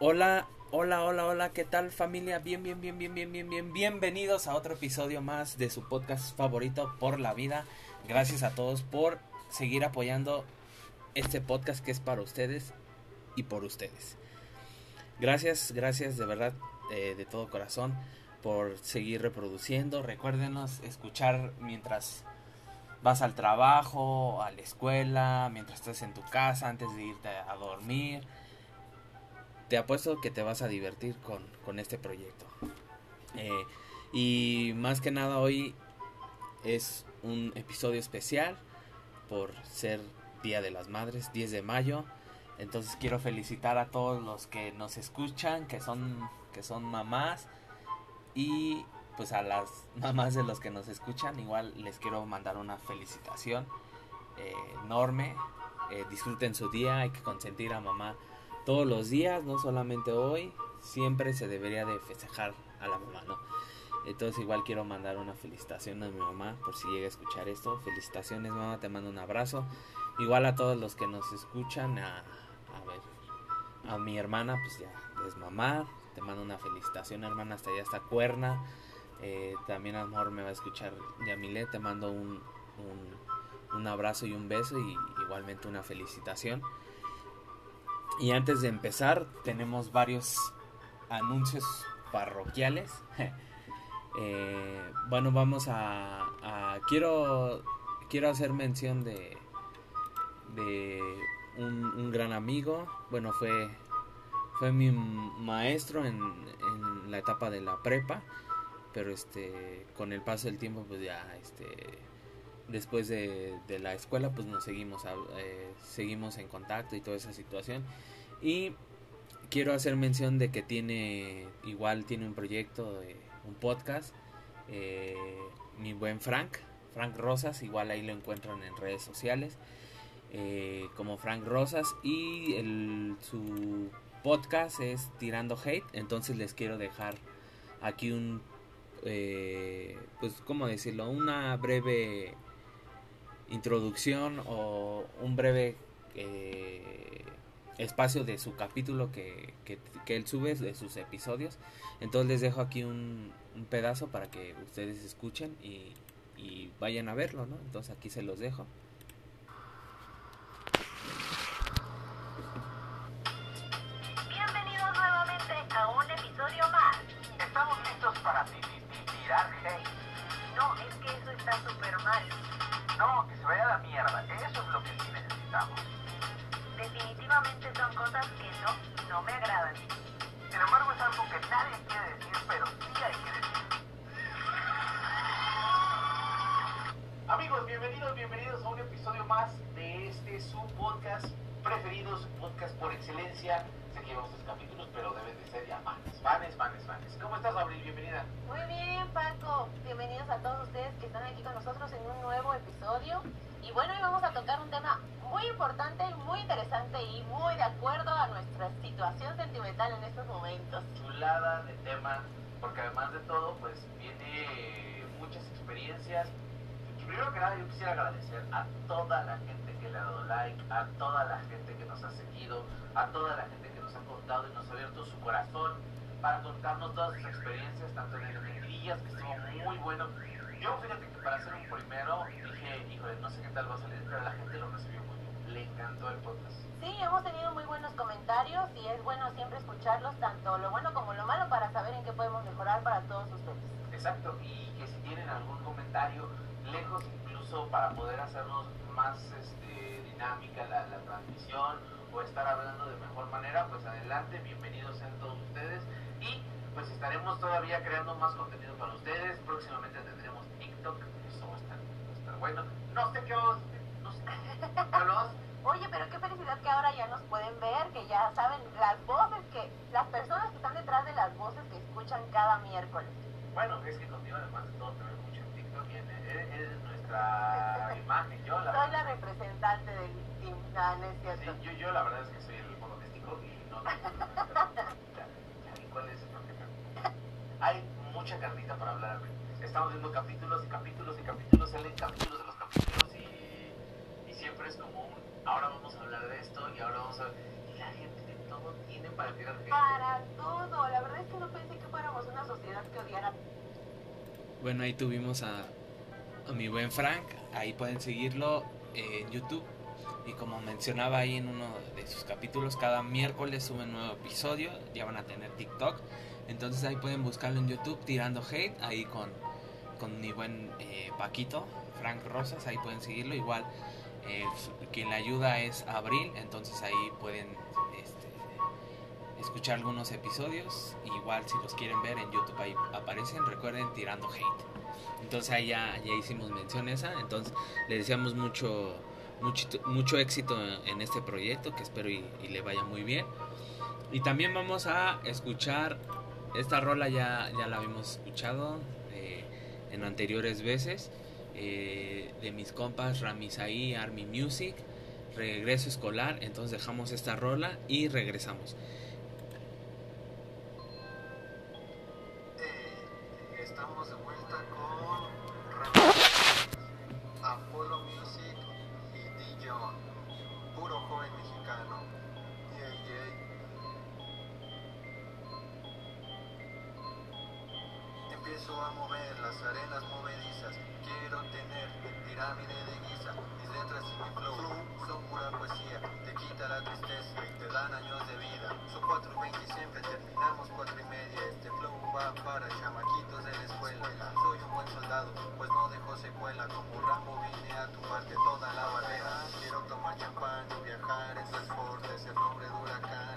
Hola, hola, hola, hola, ¿qué tal familia? Bien, bien, bien, bien, bien, bien, bien, bienvenidos a otro episodio más de su podcast favorito por la vida. Gracias a todos por seguir apoyando este podcast que es para ustedes y por ustedes. Gracias, gracias de verdad, eh, de todo corazón por seguir reproduciendo. Recuérdenos escuchar mientras vas al trabajo, a la escuela, mientras estás en tu casa, antes de irte a dormir. Te apuesto que te vas a divertir con, con este proyecto. Eh, y más que nada hoy es un episodio especial por ser Día de las Madres, 10 de mayo. Entonces quiero felicitar a todos los que nos escuchan, que son, que son mamás. Y pues a las mamás de los que nos escuchan, igual les quiero mandar una felicitación eh, enorme. Eh, disfruten su día, hay que consentir a mamá todos los días, no solamente hoy. Siempre se debería de festejar a la mamá, ¿no? Entonces igual quiero mandar una felicitación a mi mamá por si llega a escuchar esto. Felicitaciones mamá, te mando un abrazo. Igual a todos los que nos escuchan, a, a ver, a mi hermana, pues ya es mamá. Te mando una felicitación hermana, hasta allá hasta Cuerna. Eh, también a me va a escuchar Yamile, te mando un, un, un, abrazo y un beso y igualmente una felicitación. Y antes de empezar tenemos varios anuncios parroquiales. eh, bueno, vamos a, quiero quiero hacer mención de de un, un gran amigo. Bueno, fue fue mi maestro en, en la etapa de la prepa pero este con el paso del tiempo pues ya este después de, de la escuela pues nos seguimos eh, seguimos en contacto y toda esa situación y quiero hacer mención de que tiene igual tiene un proyecto de un podcast eh, mi buen Frank Frank Rosas igual ahí lo encuentran en redes sociales eh, como Frank Rosas y el, su podcast es tirando hate entonces les quiero dejar aquí un eh, pues, ¿cómo decirlo? Una breve introducción o un breve eh, espacio de su capítulo que, que, él sube, de sus episodios. Entonces les dejo aquí un, pedazo para que ustedes escuchen y, vayan a verlo. Entonces aquí se los dejo. ¿Cómo estás, Abril? Bienvenida. Muy bien, Paco. Bienvenidos a todos ustedes que están aquí con nosotros en un nuevo episodio. Y bueno, hoy vamos a tocar un tema muy importante, muy interesante y muy de acuerdo a nuestra situación sentimental en estos momentos. Chulada de tema, porque además de todo, pues viene muchas experiencias. Y primero que nada, yo quisiera agradecer a toda la gente que le ha dado like, a toda la gente que nos ha seguido, a toda la gente que nos ha contado y nos ha abierto su corazón para contarnos todas sus experiencias, tanto en el Negrillas, que estuvo muy bueno. Yo, fíjate que para hacer un primero, dije, híjole, no sé qué tal va a salir, pero la gente lo recibió muy bien. Le encantó el podcast. Sí, hemos tenido muy buenos comentarios y es bueno siempre escucharlos, tanto lo bueno como lo malo, para saber en qué podemos mejorar para todos ustedes. Exacto, y que si tienen algún comentario, lejos incluso para poder hacernos más este, dinámica la, la transmisión o estar hablando de mejor manera, pues adelante, bienvenidos sean todos ustedes y pues estaremos todavía creando más contenido para ustedes. Próximamente tendremos TikTok, eso va a estar, va a estar bueno. No sé qué vamos, no sé los... Oye, pero qué felicidad que ahora ya nos pueden ver, que ya saben las voces, que las personas que están detrás de las voces que escuchan cada miércoles. Bueno, es que contigo además de todo te mucho en TikTok y eres, eres nuestra imagen. Yo, la soy la representante del team, no, no es cierto. Sí, yo, yo la verdad es que soy el monotéstico y no cuál es el problema. Hay mucha carnita para hablar. Estamos viendo capítulos y capítulos y capítulos, salen capítulos de los capítulos y, y siempre es como un, ahora vamos a hablar de esto y ahora vamos a... Y la gente de todo tiene para tirar hate. Para todo. La verdad es que no pensé que fuéramos una sociedad que odiara. Bueno, ahí tuvimos a, a mi buen Frank. Ahí pueden seguirlo en YouTube. Y como mencionaba ahí en uno de sus capítulos, cada miércoles sube un nuevo episodio. Ya van a tener TikTok. Entonces ahí pueden buscarlo en YouTube tirando hate. Ahí con, con mi buen eh, Paquito, Frank Rosas. Ahí pueden seguirlo. Igual eh, quien le ayuda es Abril. Entonces ahí pueden este, escuchar algunos episodios. Igual si los quieren ver en YouTube ahí aparecen. Recuerden tirando hate. Entonces ahí ya, ya hicimos mención esa. Entonces le deseamos mucho, mucho, mucho éxito en este proyecto que espero y le vaya muy bien. Y también vamos a escuchar esta rola ya, ya la habíamos escuchado eh, en anteriores veces eh, de mis compas Ramisaí Army Music regreso escolar entonces dejamos esta rola y regresamos Empiezo a mover las arenas movedizas. Quiero tener pirámide de guisa. Mis letras y mi flow son pura poesía. Te quita la tristeza y te dan años de vida. Son cuatro y veinte y siempre terminamos cuatro y media. Este flow va para chamaquitos de la escuela. Soy un buen soldado, pues no dejo secuela. Como Rambo vine a tumbarte toda la barrera. Quiero tomar champán y viajar en transporte. Ser nombre de huracán,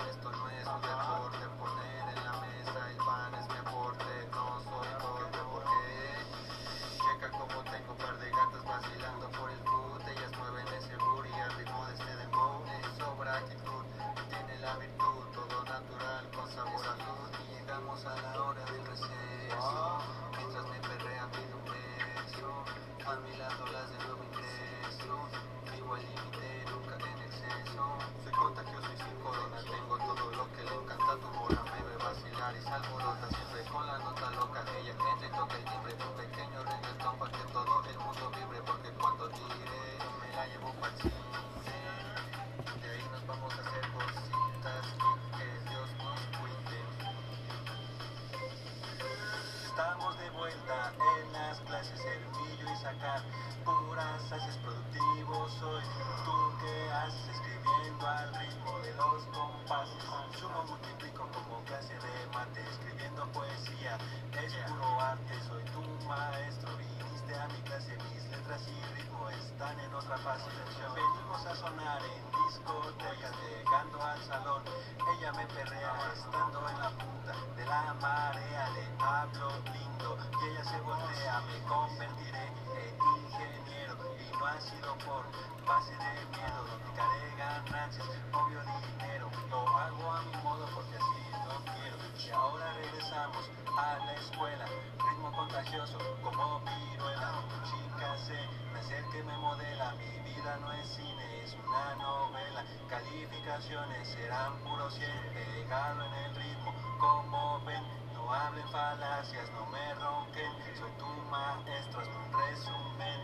Serán puro 100. Pegado en el ritmo, como ven. No hablen falacias, no me ronquen. Soy tu maestro, es un resumen.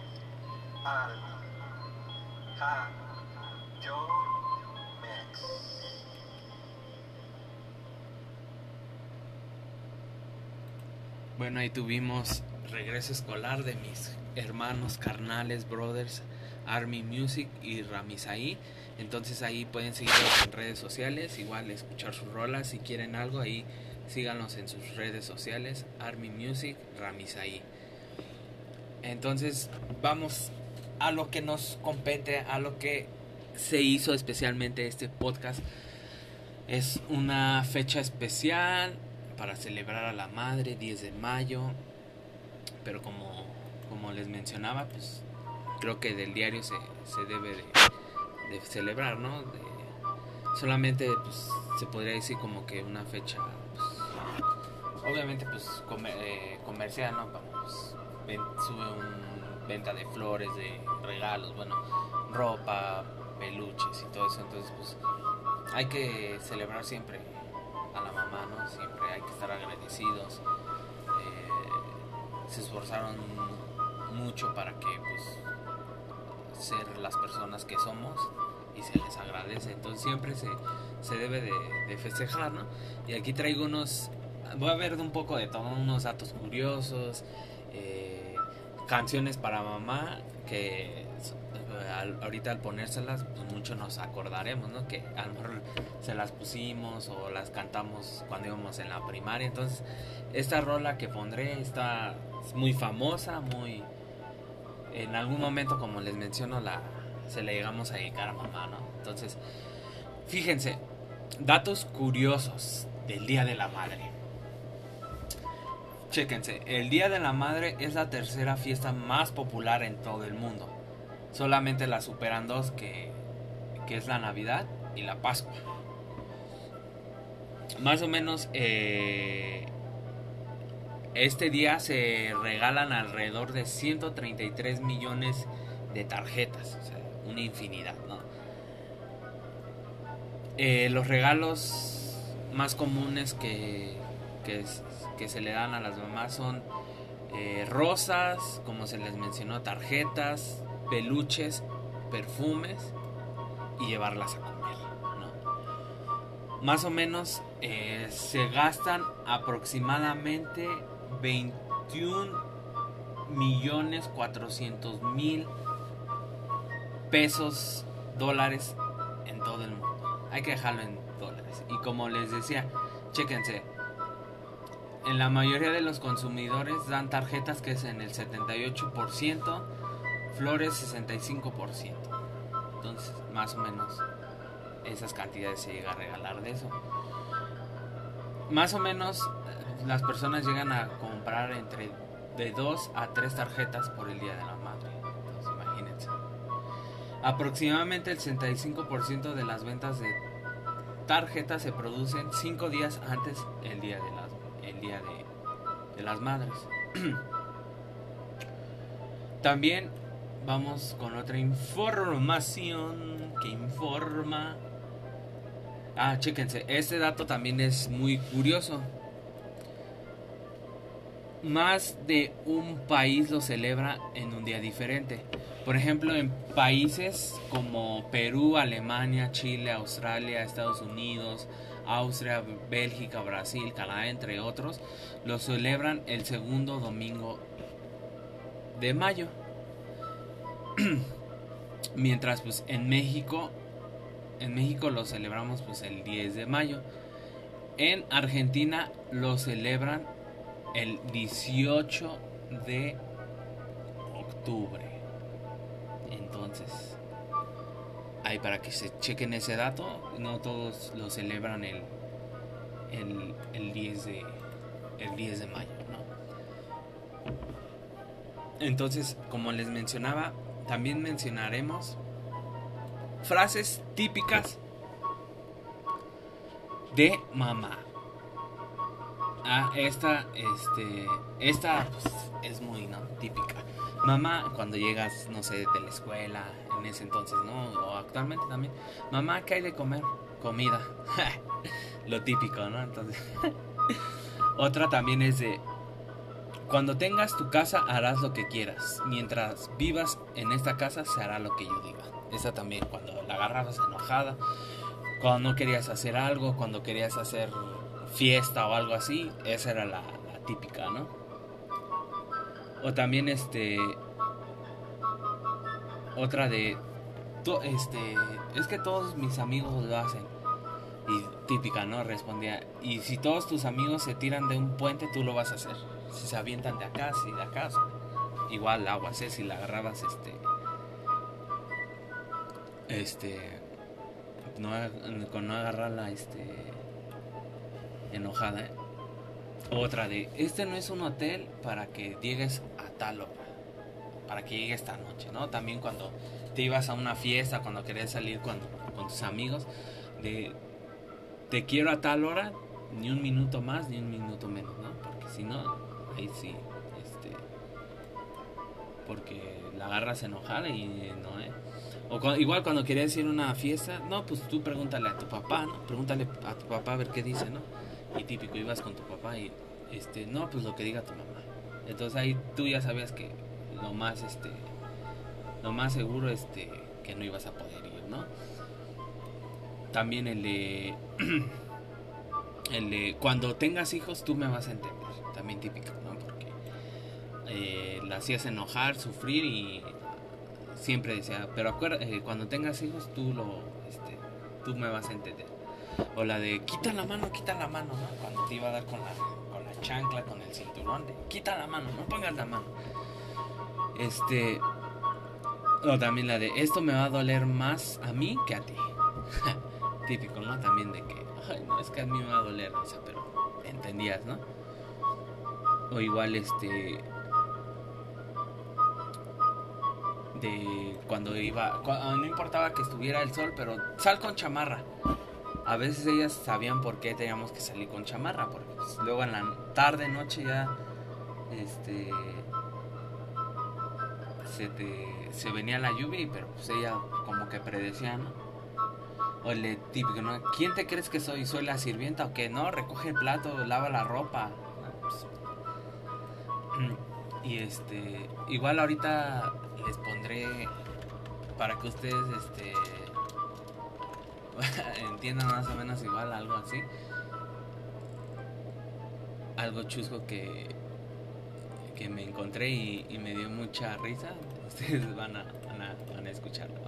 Army, ha, yo, Mex. Bueno, ahí tuvimos regreso escolar de mis hermanos, carnales, brothers, Army Music y Ramisaí. Entonces ahí pueden seguirlos en redes sociales, igual escuchar sus rolas. Si quieren algo, ahí síganos en sus redes sociales, Army Music, Ramisaí. Entonces vamos a lo que nos compete, a lo que se hizo especialmente este podcast. Es una fecha especial para celebrar a la madre, 10 de mayo. Pero como, como les mencionaba, pues creo que del diario se, se debe de, celebrar, ¿no? De- solamente pues, se podría decir como que una fecha, pues, obviamente pues comer- eh, comercial, ¿no? Ven- sube un venta de flores, de regalos, bueno, ropa, peluches y todo eso, entonces pues hay que celebrar siempre a la mamá, ¿no? Siempre hay que estar agradecidos. Eh, se esforzaron mucho para que pues ser las personas que somos y se les agradece. Entonces siempre se, se debe de, festejar, ¿no? Y aquí traigo unos, voy a ver un poco de todo, unos datos curiosos, eh, canciones para mamá que al- ahorita al ponérselas pues mucho nos acordaremos, ¿no? Que a lo mejor se las pusimos o las cantamos cuando íbamos en la primaria, entonces esta rola que pondré está muy famosa, muy en algún momento como les menciono la se la llegamos a dedicar a mamá, ¿no? Entonces, fíjense, datos curiosos del Día de la Madre. Chéquense, el Día de la Madre es la tercera fiesta más popular en todo el mundo. Solamente la superan dos que, que es la Navidad y la Pascua. Más o menos eh, este día se regalan alrededor de 133 millones de tarjetas, una infinidad, ¿no? Eh, los regalos más comunes que, se le dan a las mamás son eh, rosas, como se les mencionó, tarjetas, peluches, perfumes y llevarlas a comer. Más o menos eh, se gastan aproximadamente 21 millones 400 mil pesos, dólares en todo el mundo. Hay que dejarlo en dólares. Y como les decía, chéquense. En la mayoría de los consumidores dan tarjetas que es en el 78%, flores 65%. Entonces, más o menos esas cantidades se llega a regalar de eso. Más o menos las personas llegan a comprar entre de 2 a 3 tarjetas por el Día de la Madre. Entonces, imagínense. Aproximadamente el 65% de las ventas de tarjetas se producen 5 días antes el día de las, el día de, de las madres. También vamos con otra información que informa. Ah, chéquense, este dato también es muy curioso. Más de un país lo celebra en un día diferente. Por ejemplo, en países como Perú, Alemania, Chile, Australia, Estados Unidos, Austria, Bélgica, Brasil, Canadá, entre otros, lo celebran el segundo domingo de mayo. Mientras pues en México, en México lo celebramos pues el 10 de mayo. En Argentina lo celebran el 18 de octubre. Entonces, ahí para que se chequen ese dato, no todos lo celebran el, el, el 10 de el 10 de mayo, ¿no? Entonces, como les mencionaba, también mencionaremos frases típicas de mamá. Ah, esta, este, esta pues, es muy, ¿no? Típica. Mamá, cuando llegas, no sé, de la escuela, en ese entonces, ¿no? O actualmente también. Mamá, ¿qué hay de comer? Comida. Lo típico, ¿no? Entonces. Otra también es de. Cuando tengas tu casa harás lo que quieras. Mientras vivas en esta casa se hará lo que yo diga. Esa también, cuando la agarrabas enojada. Cuando no querías hacer algo, cuando querías hacer fiesta o algo así, esa era la, típica, ¿no? O también este otra de to- este es que todos mis amigos lo hacen. Y típica, ¿no? Respondía, y si todos tus amigos se tiran de un puente, tú lo vas a hacer. Si se avientan de acá, si de acá, igual aguas, ¿eh? Si la agarrabas este este no, con no agarrarla este enojada otra de este no es un hotel para que llegues a tal hora para que llegue esta noche no también cuando te ibas a una fiesta cuando querías salir con, con tus amigos de te quiero a tal hora ni un minuto más ni un minuto menos no porque si no ahí sí este porque la agarras enojada y no eh o igual cuando querías ir a una fiesta, no, pues tú pregúntale a tu papá, ¿no? Pregúntale a tu papá a ver qué dice, ¿no? Y típico, ibas con tu papá y, este, no, pues lo que diga tu mamá. Entonces ahí tú ya sabías que lo más, este, lo más seguro, este, que no ibas a poder ir, ¿no? también el de el de cuando tengas hijos tú me vas a entender también típico no porque eh, la hacías enojar sufrir y siempre decía pero acuerda eh, cuando tengas hijos tú lo este, tú me vas a entender o la de quita la mano quita la mano ¿no? cuando te iba a dar con la con la chancla con el cinturón de quita la mano no pongas la mano este o también la de esto me va a doler más a mí que a ti típico, ¿no? También de que, ay, no, es que a mí me va a doler, o sea, pero entendías, ¿no? O igual, este. De cuando iba. ah, no importaba que estuviera el sol, pero sal con chamarra. A veces ellas sabían por qué teníamos que salir con chamarra, porque pues, luego en la tarde, noche ya. Este. Se, te, se venía la lluvia, pero pues ella como que predecía, ¿no? O el típico, ¿no? ¿Quién te crees que soy? ¿Soy la sirvienta o qué? No, recoge el plato, lava la ropa. Y este, igual ahorita les pondré para que ustedes este entiendan más o menos igual algo así. Algo chusco que que me encontré y, me dio mucha risa. Ustedes van a, van a, van a escucharlo.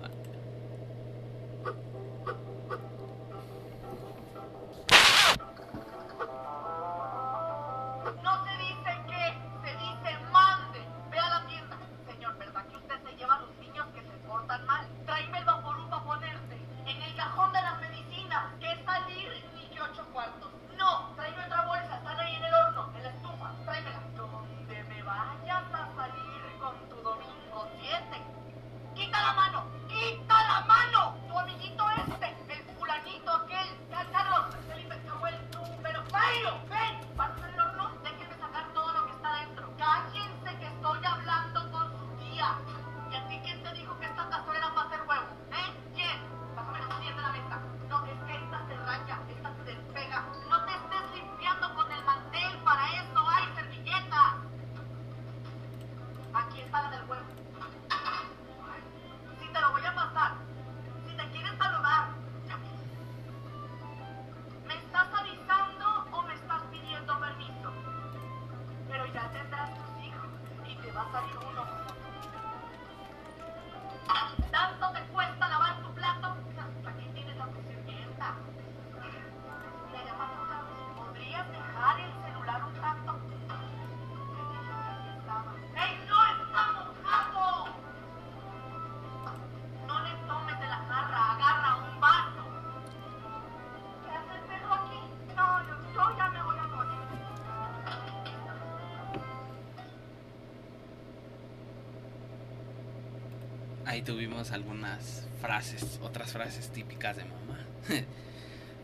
Ahí tuvimos algunas frases, otras frases típicas de mamá.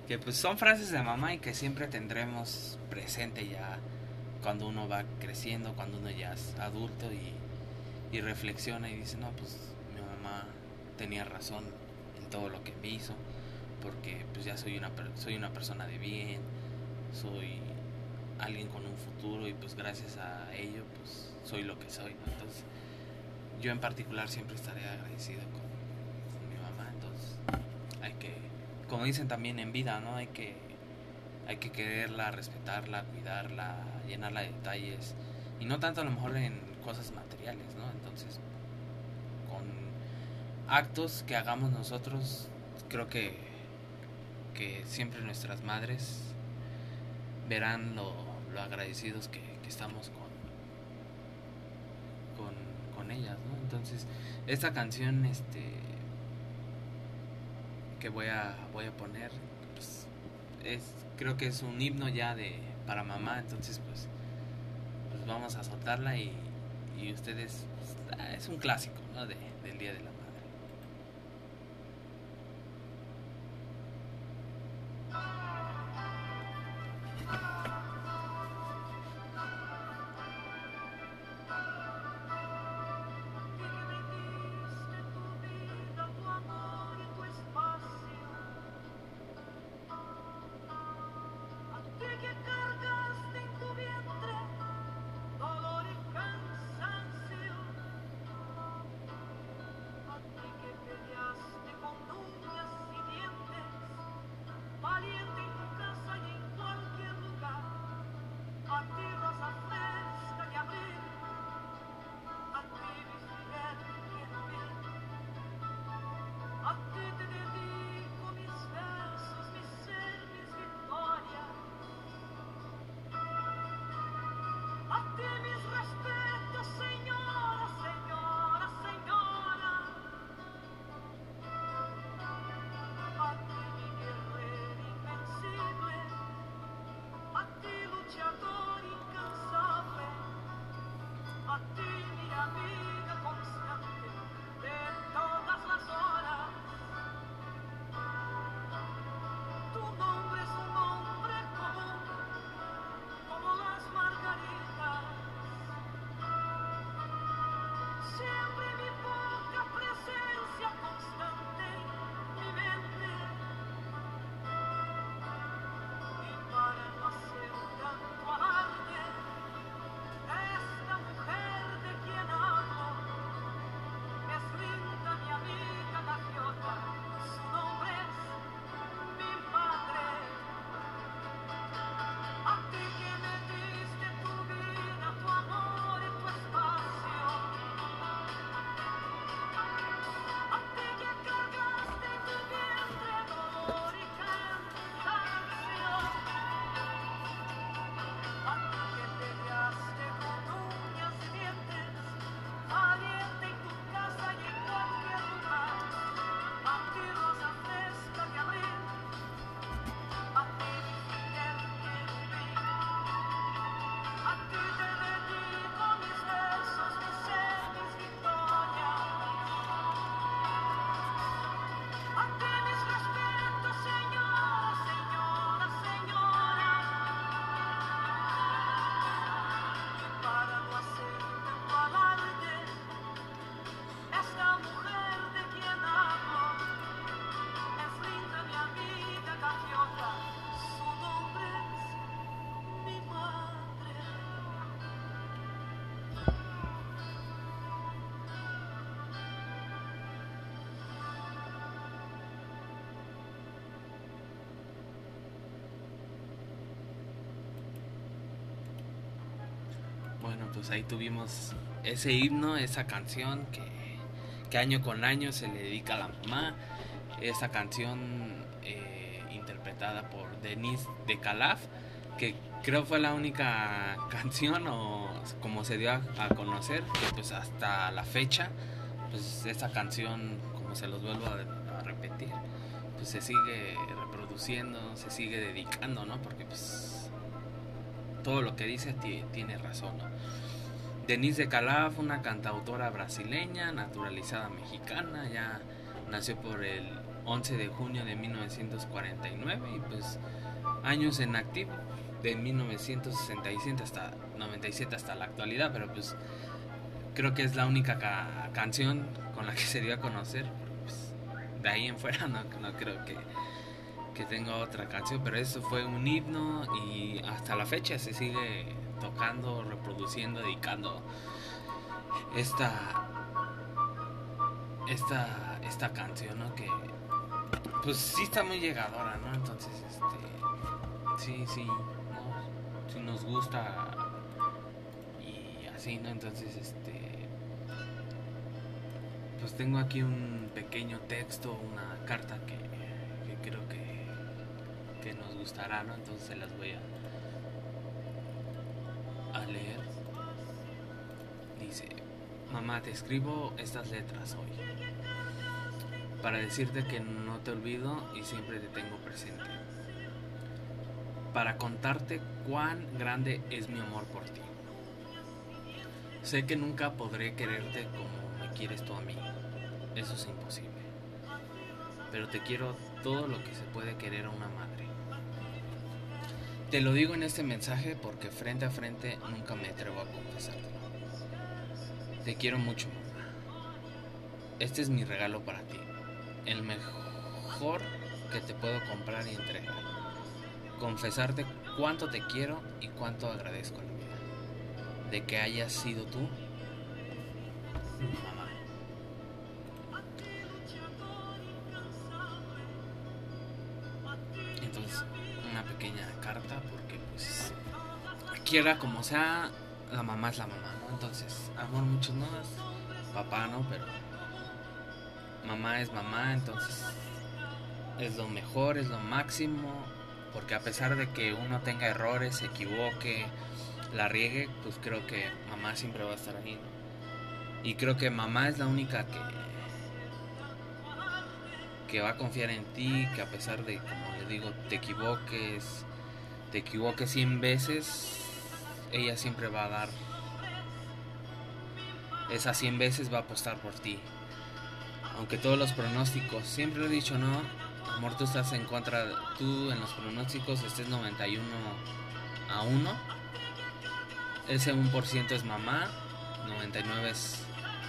que pues son frases de mamá y que siempre tendremos presente ya cuando uno va creciendo, cuando uno ya es adulto y, reflexiona y dice, no, pues mi mamá tenía razón en todo lo que me hizo, porque pues ya soy una, soy una persona de bien, soy alguien con un futuro y pues gracias a ello pues soy lo que soy, yo en particular siempre estaré agradecido con, mi mamá, entonces hay que, como dicen también en vida, ¿no? Hay que, hay que quererla, respetarla, cuidarla, llenarla de detalles, y no tanto a lo mejor en cosas materiales, ¿no? Entonces, con actos que hagamos nosotros, creo que, que siempre nuestras madres verán lo, lo agradecidos que, que estamos con, con, ellas, ¿no? Entonces, esta canción, este, que voy a, voy a poner, pues, es, creo que es un himno ya de, para mamá, entonces, pues, pues vamos a soltarla y, y ustedes, pues, ah, es un clásico, ¿no? De, del Día de la Madre. Amen. Bueno, pues ahí tuvimos ese himno, esa canción que, que año con año se le dedica a la mamá. Esa canción eh, interpretada por Denise de Calaf, que creo fue la única canción o como se dio a, a conocer, que pues hasta la fecha, pues esta canción, como se los vuelvo a, a repetir, pues se sigue reproduciendo, se sigue dedicando, ¿no? Porque pues todo lo que dice ti- tiene razón. Denise de Calaf, una cantautora brasileña, naturalizada mexicana, ya nació por el 11 de junio de 1949 y pues años en activo de 1967 hasta 97 hasta la actualidad, pero pues creo que es la única ca- canción con la que se dio a conocer. pues, de ahí en fuera no, no creo que, que tenga otra canción, pero eso fue un himno y hasta la fecha se sigue tocando, reproduciendo, dedicando esta esta esta canción, ¿no? Que pues sí está muy llegadora, ¿no? Entonces, este sí, sí, ¿no? sí nos gusta y así, ¿no? Entonces, este pues tengo aquí un pequeño texto, una carta que, creo que, gustará, ¿no? Entonces las voy a leer. Dice, mamá, te escribo estas letras hoy para decirte que no te olvido y siempre te tengo presente. Para contarte cuán grande es mi amor por ti. Sé que nunca podré quererte como me quieres tú a mí. Eso es imposible. Pero te quiero todo lo que se puede querer a una madre. Te lo digo en este mensaje porque frente a frente nunca me atrevo a confesártelo. Te quiero mucho, mamá. Este es mi regalo para ti. El mejor que te puedo comprar y entregar. Confesarte cuánto te quiero y cuánto agradezco a la vida. De que hayas sido tú, mamá. Quiera como sea, la mamá es la mamá, ¿no? Entonces, amor muchos no papá, ¿no? Pero mamá es mamá, entonces es lo mejor, es lo máximo, porque a pesar de que uno tenga errores, se equivoque, la riegue, pues creo que mamá siempre va a estar ahí, ¿no? Y creo que mamá es la única que que va a confiar en ti, que a pesar de, como le digo, te equivoques, te equivoques 100 veces, ella siempre va a dar esas 100 veces va a apostar por ti. Aunque todos los pronósticos, siempre lo he dicho, ¿no? Amor, tú estás en contra, tú en los pronósticos estés 91 a 1. Ese 1% es mamá, 99 es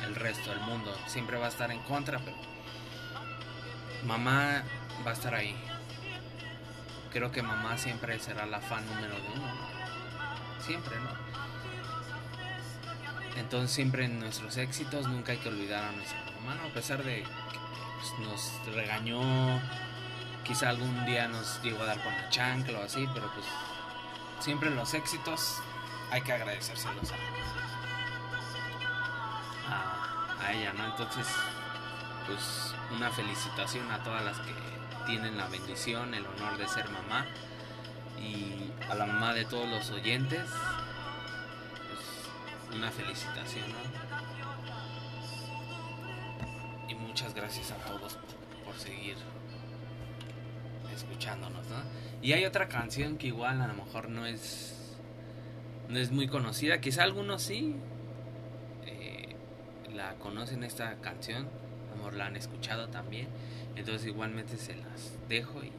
el resto del mundo. Siempre va a estar en contra, pero mamá va a estar ahí. Creo que mamá siempre será la fan número uno. Siempre, ¿no? Entonces siempre en nuestros éxitos nunca hay que olvidar a nuestra mamá, ¿no? A pesar de que pues, nos regañó, quizá algún día nos llegó a dar con la chancla o así, pero pues siempre en los éxitos hay que agradecérselos a ella, ¿no? Entonces, pues una felicitación a todas las que tienen la bendición, el honor de ser mamá y a la mamá de todos los oyentes, pues una felicitación, ¿no? Y muchas gracias a todos por seguir escuchándonos, ¿no? Y hay otra canción que igual a lo mejor no es no es muy conocida, quizá algunos sí eh, la conocen esta canción, amor la han escuchado también, entonces igualmente se las dejo y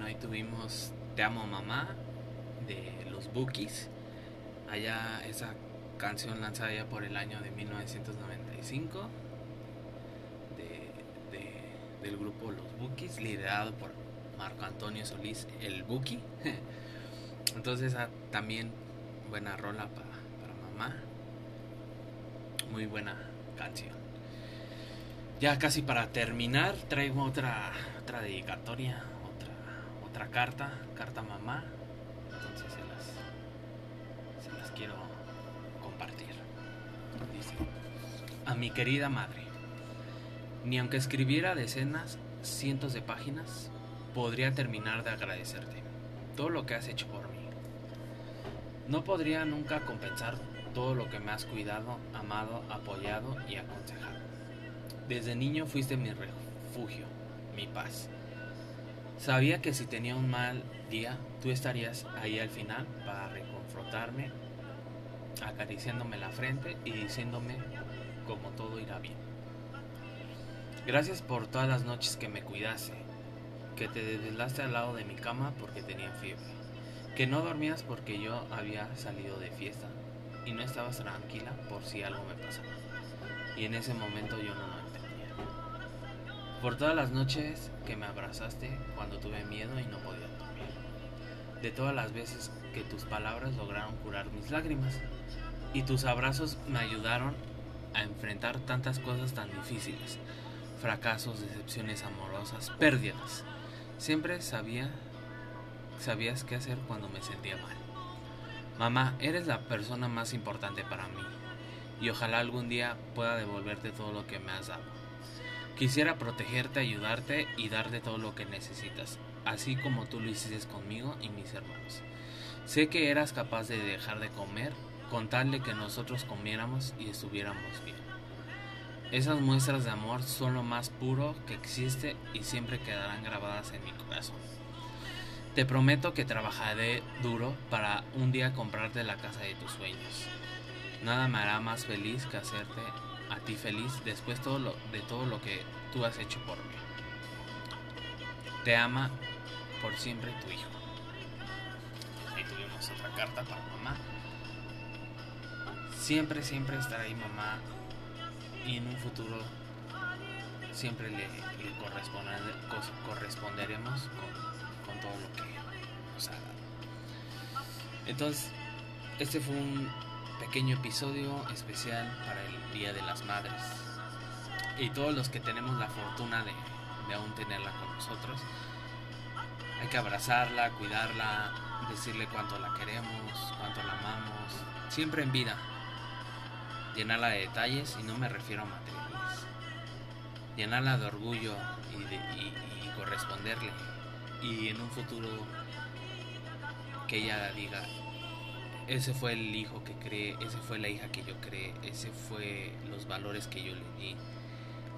Bueno, ahí tuvimos Te amo mamá de los Bookies. Allá esa canción lanzada ya por el año de 1995 de, de- del grupo Los Bookies, liderado por Marco Antonio Solís, el Buki. Entonces esa también buena rola pa- para mamá. Muy buena canción. Ya casi para terminar, traigo otra, otra dedicatoria, carta, carta mamá. Entonces se las, se las quiero compartir. Dice, a mi querida madre, ni aunque escribiera decenas, cientos de páginas, podría terminar de agradecerte todo lo que has hecho por mí. No podría nunca compensar todo lo que me has cuidado, amado, apoyado y aconsejado. Desde niño fuiste mi refugio, mi paz. Sabía que si tenía un mal día, tú estarías ahí al final para reconfrontarme, acariciándome la frente y diciéndome como todo irá bien. Gracias por todas las noches que me cuidaste, que te desvelaste al lado de mi cama porque tenía fiebre, que no dormías porque yo había salido de fiesta y no estabas tranquila por si algo me pasaba. Y en ese momento yo no. Por todas las noches que me abrazaste cuando tuve miedo y no podía dormir. De todas las veces que tus palabras lograron curar mis lágrimas. Y tus abrazos me ayudaron a enfrentar tantas cosas tan difíciles. Fracasos, decepciones amorosas, pérdidas. Siempre sabía sabías qué hacer cuando me sentía mal. Mamá, eres la persona más importante para mí y ojalá algún día pueda devolverte todo lo que me has dado. Quisiera protegerte, ayudarte y darte todo lo que necesitas, así como tú lo hiciste conmigo y mis hermanos. Sé que eras capaz de dejar de comer con tal de que nosotros comiéramos y estuviéramos bien. Esas muestras de amor son lo más puro que existe y siempre quedarán grabadas en mi corazón. Te prometo que trabajaré duro para un día comprarte la casa de tus sueños. Nada me hará más feliz que hacerte a ti feliz después de todo lo que tú has hecho por mí. Te ama por siempre tu hijo. Ahí tuvimos otra carta para mamá. Siempre, siempre estará ahí mamá y en un futuro siempre le, le corresponderemos con, con todo lo que nos ha dado. Entonces, este fue un pequeño episodio especial para el Día de las Madres. Y todos los que tenemos la fortuna de, de aún tenerla con nosotros, hay que abrazarla, cuidarla, decirle cuánto la queremos, cuánto la amamos, siempre en vida. Llenarla de detalles y no me refiero a materiales. Llenarla de orgullo y, de- y- y corresponderle. Y en un futuro que ella diga, ese fue el hijo que creé, ese fue la hija que yo creé, ese fue los valores que yo le di.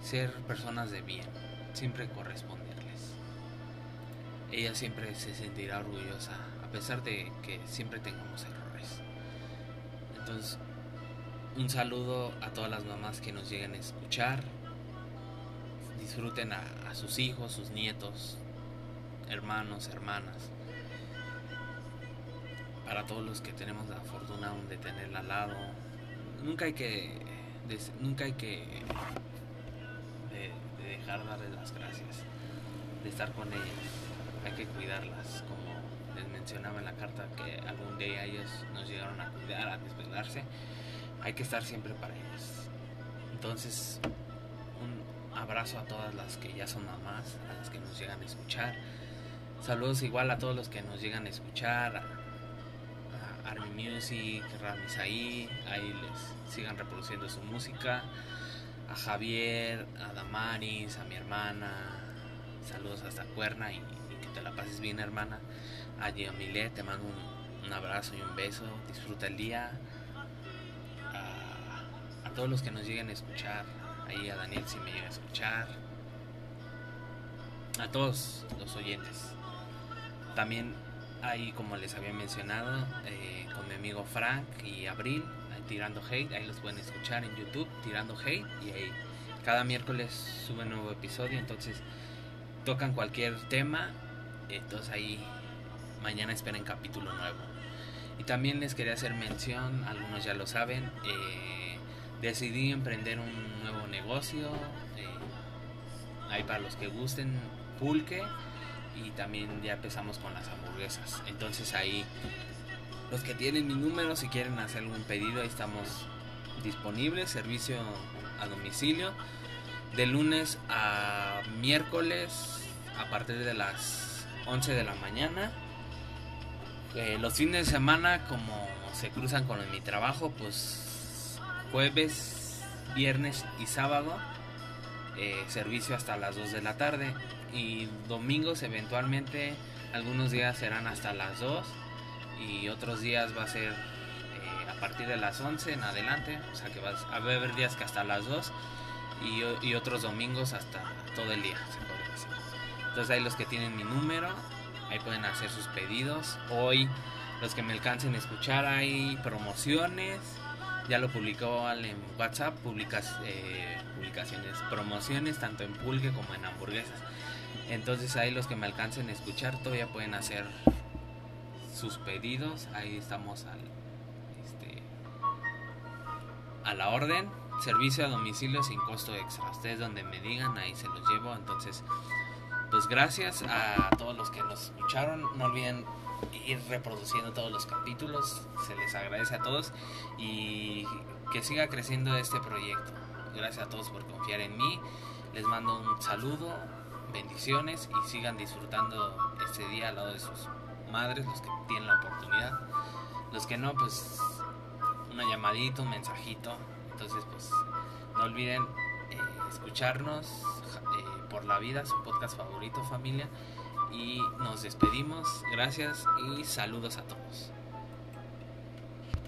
Ser personas de bien, siempre corresponderles. Ella siempre se sentirá orgullosa, a pesar de que siempre tengamos errores. Entonces, un saludo a todas las mamás que nos lleguen a escuchar. Disfruten a, a sus hijos, sus nietos, hermanos, hermanas para todos los que tenemos la fortuna de tenerla al lado. Nunca hay que nunca hay que de, de dejar darles las gracias, de estar con ellas. Hay que cuidarlas, como les mencionaba en la carta que algún día ellos nos llegaron a cuidar, a desvelarse. Hay que estar siempre para ellas. Entonces, un abrazo a todas las que ya son mamás, a las que nos llegan a escuchar. Saludos igual a todos los que nos llegan a escuchar, Army Music, Ramisaí, ahí les sigan reproduciendo su música. A Javier, a Damaris, a mi hermana, saludos hasta Cuerna y, que te la pases bien hermana. A Yamilet, te mando un, un abrazo y un beso, disfruta el día. A, a todos los que nos lleguen a escuchar, ahí a Daniel si me llega a escuchar. A todos los oyentes. También ahí, como les había mencionado, eh, con mi amigo Frank y Abril, Tirando Hate, ahí los pueden escuchar en YouTube, Tirando Hate, y ahí cada miércoles sube un nuevo episodio, entonces tocan cualquier tema Entonces ahí mañana esperen capítulo nuevo. Y también les quería hacer mención, algunos ya lo saben, eh, decidí emprender un nuevo negocio. Eh, ahí para los que gusten, pulque. Y también ya empezamos con las hamburguesas. Entonces ahí los que tienen mi número, si quieren hacer algún pedido, ahí estamos disponibles. Servicio a domicilio. De lunes a miércoles a partir de las 11 de la mañana. Eh, los fines de semana, como se cruzan con mi trabajo, pues jueves, viernes y sábado, eh, servicio hasta las 2 de la tarde. Y domingos, eventualmente, algunos días serán hasta las 2 y otros días va a ser eh, a partir de las 11 en adelante. O sea que va a haber días que hasta las 2 y, otros domingos hasta todo el día, se podría decir. Entonces ahí los que tienen mi número, ahí pueden hacer sus pedidos. Hoy los que me alcancen a escuchar hay promociones. Ya lo publicó en WhatsApp, publicas, eh, publicaciones, promociones tanto en pulque como en hamburguesas. Entonces ahí los que me alcancen a escuchar todavía pueden hacer sus pedidos. Ahí estamos al, este, a la orden. Servicio a domicilio sin costo extra. Ustedes donde me digan, ahí se los llevo. Entonces, pues gracias a todos los que nos escucharon. No olviden ir reproduciendo todos los capítulos. Se les agradece a todos y que siga creciendo este proyecto. Gracias a todos por confiar en mí. Les mando un saludo, bendiciones y sigan disfrutando este día al lado de sus madres, los que tienen la oportunidad. Los que no, pues una llamadita, un mensajito. Entonces, pues no olviden eh, escucharnos eh, por la vida, su podcast favorito familia. Y nos despedimos. Gracias y saludos a todos.